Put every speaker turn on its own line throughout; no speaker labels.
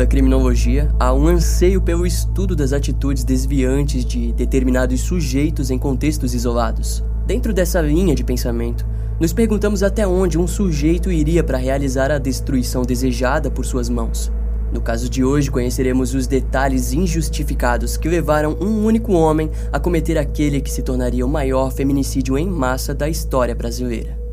da criminologia, há um anseio pelo estudo das atitudes desviantes de determinados sujeitos em contextos isolados. Dentro dessa linha de pensamento, nos perguntamos até onde um sujeito iria para realizar a destruição desejada por suas mãos. No caso de hoje, conheceremos os detalhes injustificados que levaram um único homem a cometer aquele que se tornaria o maior feminicídio em massa da história brasileira.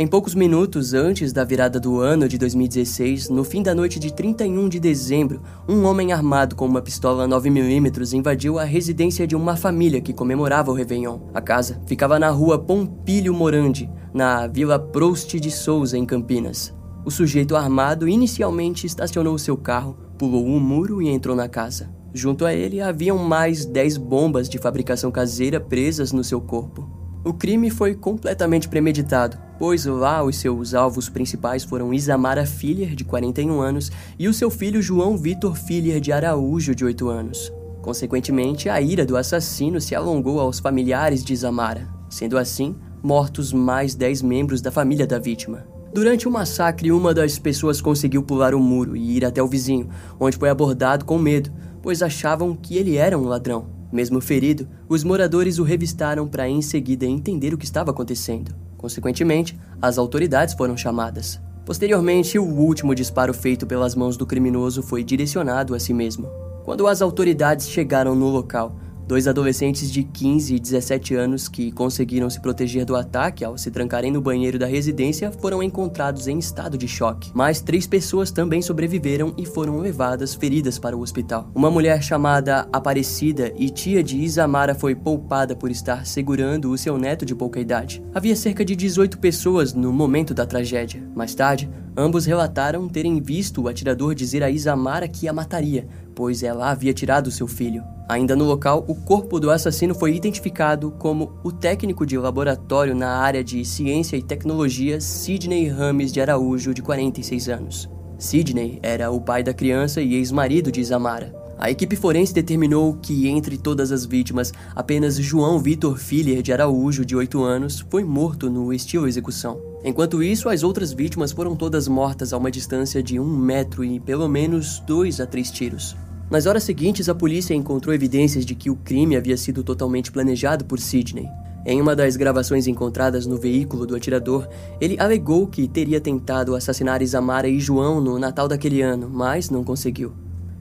Em poucos minutos antes da virada do ano de 2016, no fim da noite de 31 de dezembro, um homem armado com uma pistola 9mm invadiu a residência de uma família que comemorava o Réveillon. A casa ficava na rua Pompílio Morandi, na Vila Proust de Souza, em Campinas. O sujeito armado inicialmente estacionou seu carro, pulou um muro e entrou na casa. Junto a ele haviam mais 10 bombas de fabricação caseira presas no seu corpo. O crime foi completamente premeditado, pois lá os seus alvos principais foram Isamara Filler, de 41 anos, e o seu filho João Vitor Filler de Araújo, de 8 anos. Consequentemente, a ira do assassino se alongou aos familiares de Isamara, sendo assim mortos mais 10 membros da família da vítima. Durante o massacre, uma das pessoas conseguiu pular o muro e ir até o vizinho, onde foi abordado com medo, pois achavam que ele era um ladrão. Mesmo ferido, os moradores o revistaram para em seguida entender o que estava acontecendo. Consequentemente, as autoridades foram chamadas. Posteriormente, o último disparo feito pelas mãos do criminoso foi direcionado a si mesmo. Quando as autoridades chegaram no local, Dois adolescentes de 15 e 17 anos que conseguiram se proteger do ataque ao se trancarem no banheiro da residência foram encontrados em estado de choque. Mais três pessoas também sobreviveram e foram levadas feridas para o hospital. Uma mulher chamada Aparecida e tia de Isamara foi poupada por estar segurando o seu neto de pouca idade. Havia cerca de 18 pessoas no momento da tragédia. Mais tarde, ambos relataram terem visto o atirador dizer a Isamara que a mataria, pois ela havia tirado seu filho. Ainda no local, o corpo do assassino foi identificado como o técnico de laboratório na área de ciência e tecnologia Sidney Rames de Araújo, de 46 anos. Sidney era o pai da criança e ex-marido de Isamara. A equipe forense determinou que, entre todas as vítimas, apenas João Vitor Filler de Araújo, de 8 anos, foi morto no estilo execução. Enquanto isso, as outras vítimas foram todas mortas a uma distância de um metro e pelo menos dois a três tiros. Nas horas seguintes, a polícia encontrou evidências de que o crime havia sido totalmente planejado por Sidney. Em uma das gravações encontradas no veículo do atirador, ele alegou que teria tentado assassinar Isamara e João no Natal daquele ano, mas não conseguiu.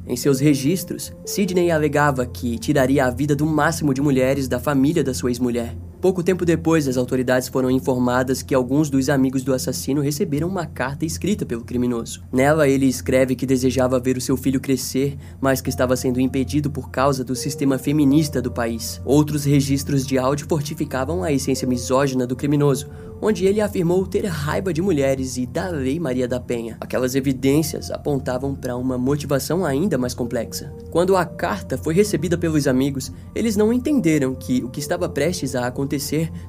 Em seus registros, Sidney alegava que tiraria a vida do máximo de mulheres da família da sua ex-mulher. Pouco tempo depois, as autoridades foram informadas que alguns dos amigos do assassino receberam uma carta escrita pelo criminoso. Nela, ele escreve que desejava ver o seu filho crescer, mas que estava sendo impedido por causa do sistema feminista do país. Outros registros de áudio fortificavam a essência misógina do criminoso, onde ele afirmou ter raiva de mulheres e da Lei Maria da Penha. Aquelas evidências apontavam para uma motivação ainda mais complexa. Quando a carta foi recebida pelos amigos, eles não entenderam que o que estava prestes a acontecer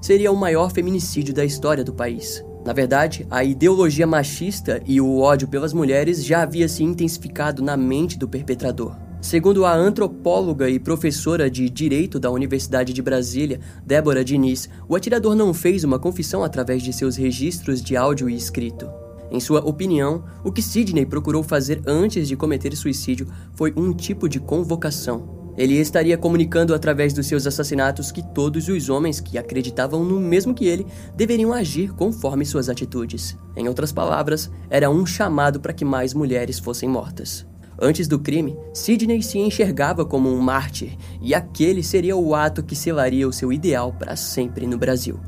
seria o maior feminicídio da história do país. Na verdade, a ideologia machista e o ódio pelas mulheres já havia se intensificado na mente do perpetrador. Segundo a antropóloga e professora de Direito da Universidade de Brasília, Débora Diniz, o atirador não fez uma confissão através de seus registros de áudio e escrito. Em sua opinião, o que Sidney procurou fazer antes de cometer suicídio foi um tipo de convocação. Ele estaria comunicando através dos seus assassinatos que todos os homens que acreditavam no mesmo que ele deveriam agir conforme suas atitudes. Em outras palavras, era um chamado para que mais mulheres fossem mortas. Antes do crime, Sidney se enxergava como um mártir, e aquele seria o ato que selaria o seu ideal para sempre no Brasil.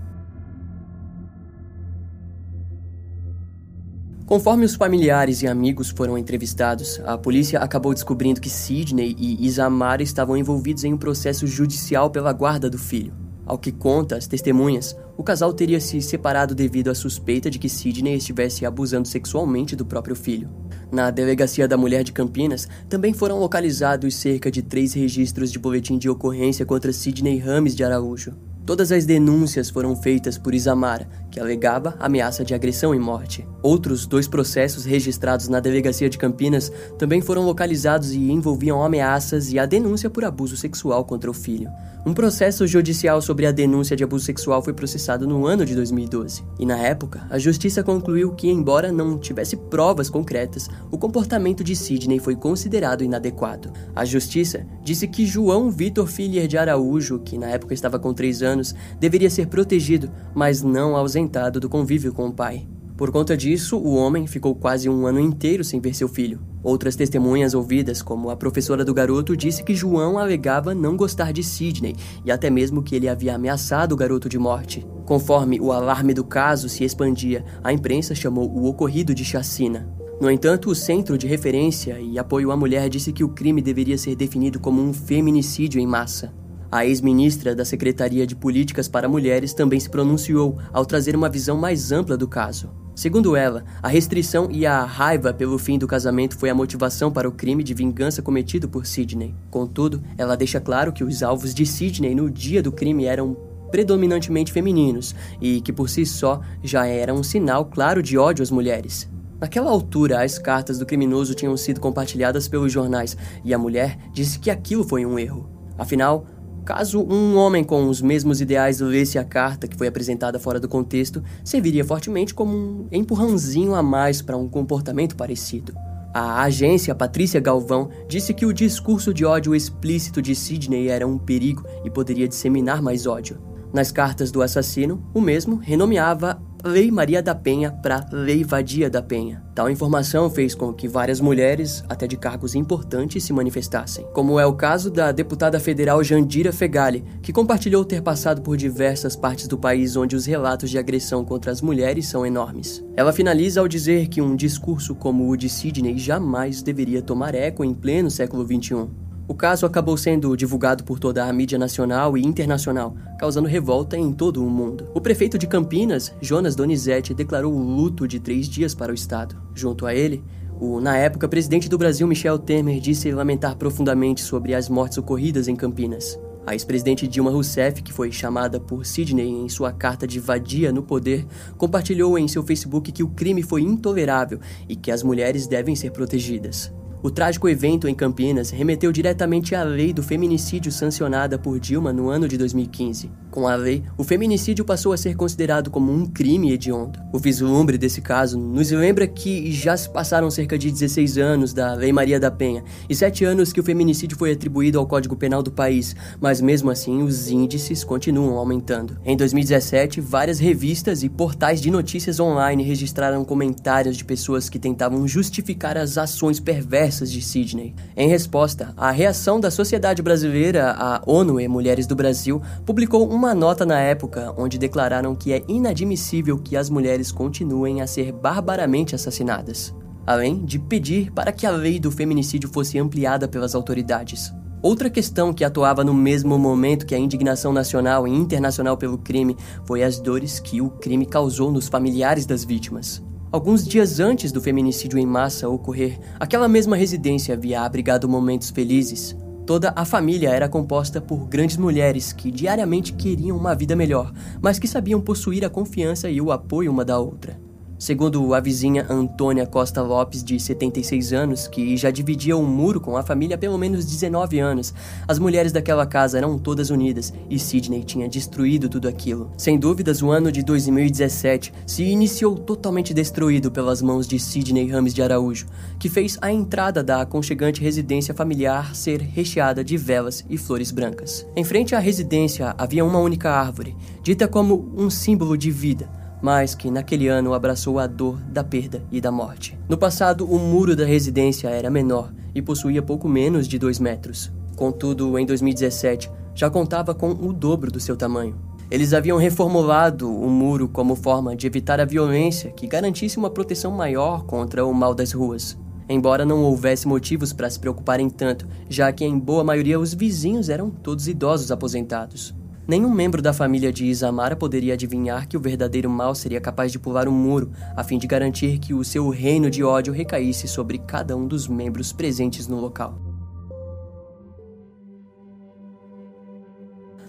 Conforme os familiares e amigos foram entrevistados, a polícia acabou descobrindo que Sidney e Isamara estavam envolvidos em um processo judicial pela guarda do filho. Ao que conta as testemunhas, o casal teria se separado devido à suspeita de que Sidney estivesse abusando sexualmente do próprio filho. Na Delegacia da Mulher de Campinas, também foram localizados cerca de três registros de boletim de ocorrência contra Sidney Rames de Araújo. Todas as denúncias foram feitas por Isamara, que alegava ameaça de agressão e morte. Outros dois processos registrados na Delegacia de Campinas também foram localizados e envolviam ameaças e a denúncia por abuso sexual contra o filho. Um processo judicial sobre a denúncia de abuso sexual foi processado no ano de 2012. E na época, a justiça concluiu que, embora não tivesse provas concretas, o comportamento de Sidney foi considerado inadequado. A justiça disse que João Vitor Filier de Araújo, que na época estava com 3 anos, deveria ser protegido, mas não ausentado do convívio com o pai. Por conta disso, o homem ficou quase um ano inteiro sem ver seu filho. Outras testemunhas ouvidas, como a professora do garoto, disse que João alegava não gostar de Sidney e até mesmo que ele havia ameaçado o garoto de morte. Conforme o alarme do caso se expandia, a imprensa chamou o ocorrido de chacina. No entanto, o Centro de Referência e Apoio à Mulher disse que o crime deveria ser definido como um feminicídio em massa. A ex-ministra da Secretaria de Políticas para Mulheres também se pronunciou ao trazer uma visão mais ampla do caso. Segundo ela, a restrição e a raiva pelo fim do casamento foi a motivação para o crime de vingança cometido por Sidney. Contudo, ela deixa claro que os alvos de Sidney no dia do crime eram predominantemente femininos e que por si só já era um sinal claro de ódio às mulheres. Naquela altura, as cartas do criminoso tinham sido compartilhadas pelos jornais e a mulher disse que aquilo foi um erro. Afinal, Caso um homem com os mesmos ideais lesse a carta que foi apresentada fora do contexto, serviria fortemente como um empurrãozinho a mais para um comportamento parecido. A agência Patrícia Galvão disse que o discurso de ódio explícito de Sidney era um perigo e poderia disseminar mais ódio. Nas cartas do assassino, o mesmo renomeava Lei Maria da Penha para Lei Vadia da Penha. Tal informação fez com que várias mulheres, até de cargos importantes, se manifestassem, como é o caso da deputada federal Jandira Fegali, que compartilhou ter passado por diversas partes do país onde os relatos de agressão contra as mulheres são enormes. Ela finaliza ao dizer que um discurso como o de Sidney jamais deveria tomar eco em pleno século XXI. O caso acabou sendo divulgado por toda a mídia nacional e internacional, causando revolta em todo o mundo. O prefeito de Campinas, Jonas Donizete, declarou luto de três dias para o estado. Junto a ele, o, na época, presidente do Brasil, Michel Temer, disse lamentar profundamente sobre as mortes ocorridas em Campinas. A ex-presidente Dilma Rousseff, que foi chamada por Sidney em sua carta de vadia no poder, compartilhou em seu Facebook que o crime foi intolerável e que as mulheres devem ser protegidas. O trágico evento em Campinas remeteu diretamente à lei do feminicídio sancionada por Dilma no ano de 2015. Com a lei, o feminicídio passou a ser considerado como um crime hediondo. O vislumbre desse caso nos lembra que já se passaram cerca de 16 anos da Lei Maria da Penha e 7 anos que o feminicídio foi atribuído ao Código Penal do país, mas mesmo assim os índices continuam aumentando. Em 2017, várias revistas e portais de notícias online registraram comentários de pessoas que tentavam justificar as ações perversas de Sydney. Em resposta à reação da sociedade brasileira, a ONU e Mulheres do Brasil publicou uma nota na época onde declararam que é inadmissível que as mulheres continuem a ser barbaramente assassinadas, além de pedir para que a lei do feminicídio fosse ampliada pelas autoridades. Outra questão que atuava no mesmo momento que a indignação nacional e internacional pelo crime foi as dores que o crime causou nos familiares das vítimas. Alguns dias antes do feminicídio em massa ocorrer, aquela mesma residência havia abrigado momentos felizes. Toda a família era composta por grandes mulheres que diariamente queriam uma vida melhor, mas que sabiam possuir a confiança e o apoio uma da outra. Segundo a vizinha Antônia Costa Lopes, de 76 anos, que já dividia um muro com a família há pelo menos 19 anos, as mulheres daquela casa eram todas unidas e Sidney tinha destruído tudo aquilo. Sem dúvidas, o ano de 2017 se iniciou totalmente destruído pelas mãos de Sidney Rames de Araújo, que fez a entrada da aconchegante residência familiar ser recheada de velas e flores brancas. Em frente à residência havia uma única árvore, dita como um símbolo de vida mas que naquele ano abraçou a dor da perda e da morte. No passado, o muro da residência era menor e possuía pouco menos de 2 metros. Contudo, em 2017, já contava com o dobro do seu tamanho. Eles haviam reformulado o muro como forma de evitar a violência que garantisse uma proteção maior contra o mal das ruas. Embora não houvesse motivos para se preocuparem tanto, já que em boa maioria os vizinhos eram todos idosos aposentados. Nenhum membro da família de Isamara poderia adivinhar que o verdadeiro mal seria capaz de pular um muro a fim de garantir que o seu reino de ódio recaísse sobre cada um dos membros presentes no local.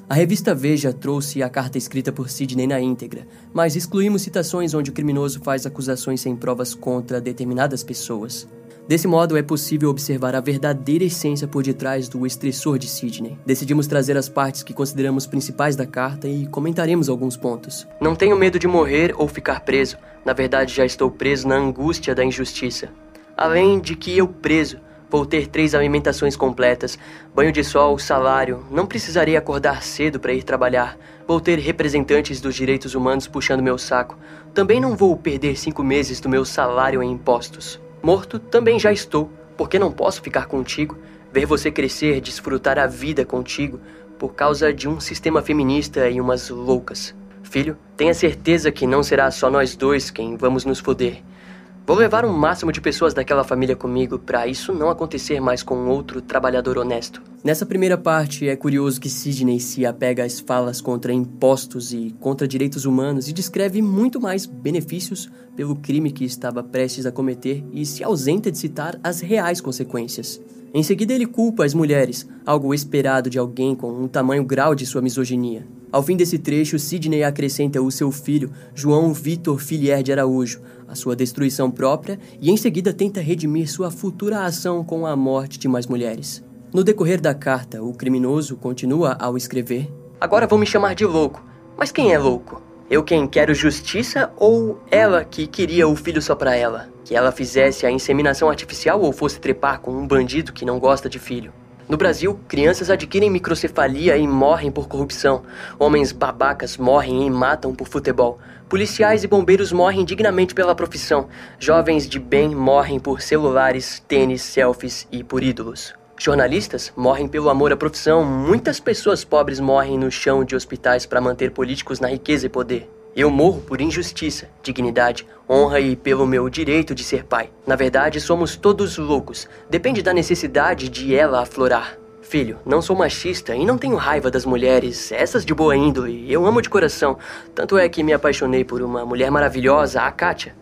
A revista Veja trouxe a carta escrita por Sidney na íntegra, mas excluímos citações onde o criminoso faz acusações sem provas contra determinadas pessoas. Desse modo, é possível observar a verdadeira essência por detrás do estressor de Sidney. Decidimos trazer as partes que consideramos principais da carta e comentaremos alguns pontos. Não tenho medo de morrer ou ficar preso. Na verdade, já estou preso na angústia da injustiça. Além de que eu preso, vou ter três alimentações completas, banho de sol, salário, não precisarei acordar cedo para ir trabalhar, vou ter representantes dos direitos humanos puxando meu saco. Também não vou perder cinco meses do meu salário em impostos. Morto também já estou, porque não posso ficar contigo, ver você crescer, desfrutar a vida contigo, por causa de um sistema feminista e umas loucas. Filho, tenha certeza que não será só nós dois quem vamos nos foder. Vou levar o um máximo de pessoas daquela família comigo para isso não acontecer mais com outro trabalhador honesto. Nessa primeira parte, é curioso que Sidney se apega às falas contra impostos e contra direitos humanos e descreve muito mais benefícios pelo crime que estava prestes a cometer e se ausenta de citar as reais consequências. Em seguida, ele culpa as mulheres, algo esperado de alguém com um tamanho grau de sua misoginia. Ao fim desse trecho, Sidney acrescenta o seu filho, João Vitor Filier de Araújo, a sua destruição própria e em seguida tenta redimir sua futura ação com a morte de mais mulheres. No decorrer da carta, o criminoso continua ao escrever: Agora vão me chamar de louco. Mas quem é louco? Eu quem quero justiça ou ela que queria o filho só para ela? Que ela fizesse a inseminação artificial ou fosse trepar com um bandido que não gosta de filho? No Brasil, crianças adquirem microcefalia e morrem por corrupção. Homens babacas morrem e matam por futebol. Policiais e bombeiros morrem dignamente pela profissão. Jovens de bem morrem por celulares, tênis, selfies e por ídolos. Jornalistas morrem pelo amor à profissão. Muitas pessoas pobres morrem no chão de hospitais para manter políticos na riqueza e poder. Eu morro por injustiça, dignidade, honra e pelo meu direito de ser pai. Na verdade, somos todos loucos. Depende da necessidade de ela aflorar. Filho, não sou machista e não tenho raiva das mulheres, essas de boa índole. Eu amo de coração. Tanto é que me apaixonei por uma mulher maravilhosa, a Kátia.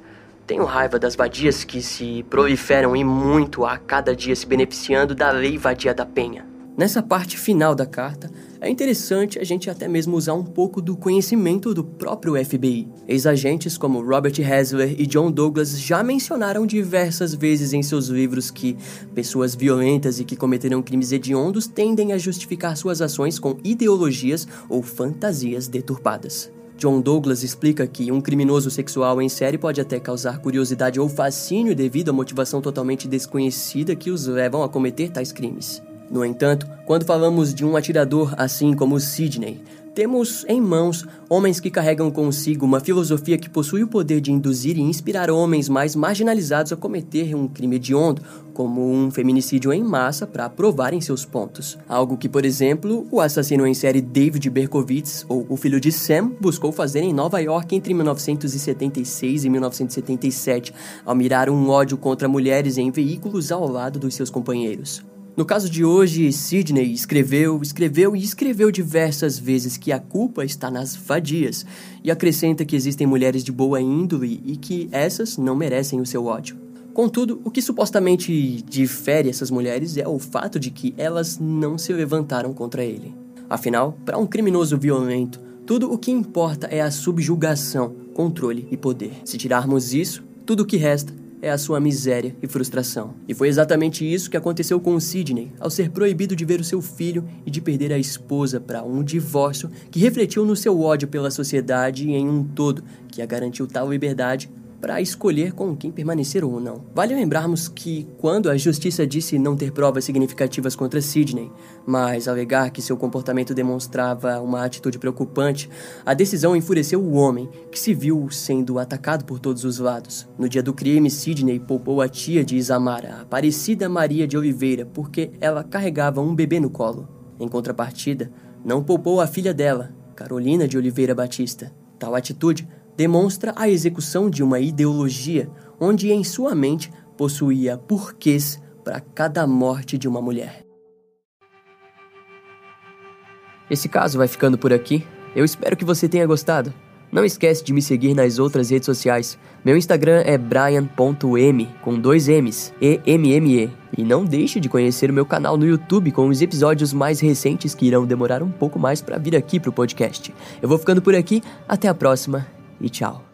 Tenho raiva das vadias que se proliferam e muito a cada dia se beneficiando da lei vadia da penha. Nessa parte final da carta, é interessante a gente até mesmo usar um pouco do conhecimento do próprio FBI. Ex-agentes como Robert Hasler e John Douglas já mencionaram diversas vezes em seus livros que pessoas violentas e que cometeram crimes hediondos tendem a justificar suas ações com ideologias ou fantasias deturpadas. John Douglas explica que um criminoso sexual em série pode até causar curiosidade ou fascínio devido à motivação totalmente desconhecida que os levam a cometer tais crimes. No entanto, quando falamos de um atirador assim como Sidney, temos em mãos homens que carregam consigo uma filosofia que possui o poder de induzir e inspirar homens mais marginalizados a cometer um crime hediondo, como um feminicídio em massa, para provarem seus pontos. Algo que, por exemplo, o assassino em série David Berkowitz, ou o filho de Sam, buscou fazer em Nova York entre 1976 e 1977, ao mirar um ódio contra mulheres em veículos ao lado dos seus companheiros. No caso de hoje, Sidney escreveu, escreveu e escreveu diversas vezes que a culpa está nas vadias e acrescenta que existem mulheres de boa índole e que essas não merecem o seu ódio. Contudo, o que supostamente difere essas mulheres é o fato de que elas não se levantaram contra ele. Afinal, para um criminoso violento, tudo o que importa é a subjugação, controle e poder. Se tirarmos isso, tudo o que resta é a sua miséria e frustração. E foi exatamente isso que aconteceu com Sidney, ao ser proibido de ver o seu filho e de perder a esposa para um divórcio que refletiu no seu ódio pela sociedade em um todo, que a garantiu tal liberdade para escolher com quem permanecer ou não. Vale lembrarmos que, quando a justiça disse não ter provas significativas contra Sidney, mas alegar que seu comportamento demonstrava uma atitude preocupante, a decisão enfureceu o homem, que se viu sendo atacado por todos os lados. No dia do crime, Sidney poupou a tia de Isamara, a Aparecida Maria de Oliveira, porque ela carregava um bebê no colo. Em contrapartida, não poupou a filha dela, Carolina de Oliveira Batista. Tal atitude demonstra a execução de uma ideologia onde em sua mente possuía porquês para cada morte de uma mulher. Esse caso vai ficando por aqui. Eu espero que você tenha gostado. Não esquece de me seguir nas outras redes sociais. Meu Instagram é brian.m com dois M's, E-M-M-E. E não deixe de conhecer o meu canal no YouTube com os episódios mais recentes que irão demorar um pouco mais para vir aqui pro podcast. Eu vou ficando por aqui, até a próxima e tchau.